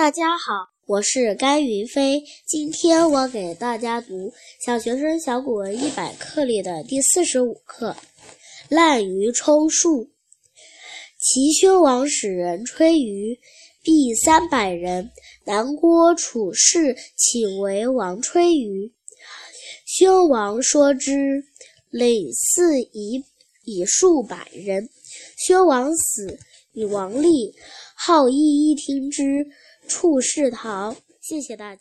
大家好，我是甘云飞。今天我给大家读《小学生小古文一百课》里的第四十五课《滥竽充数》。齐宣王使人吹竽，必三百人。南郭处士请为王吹竽。宣王说之，累四以以数百人。宣王死，与王立。好一一听之。处事桃。谢谢大家。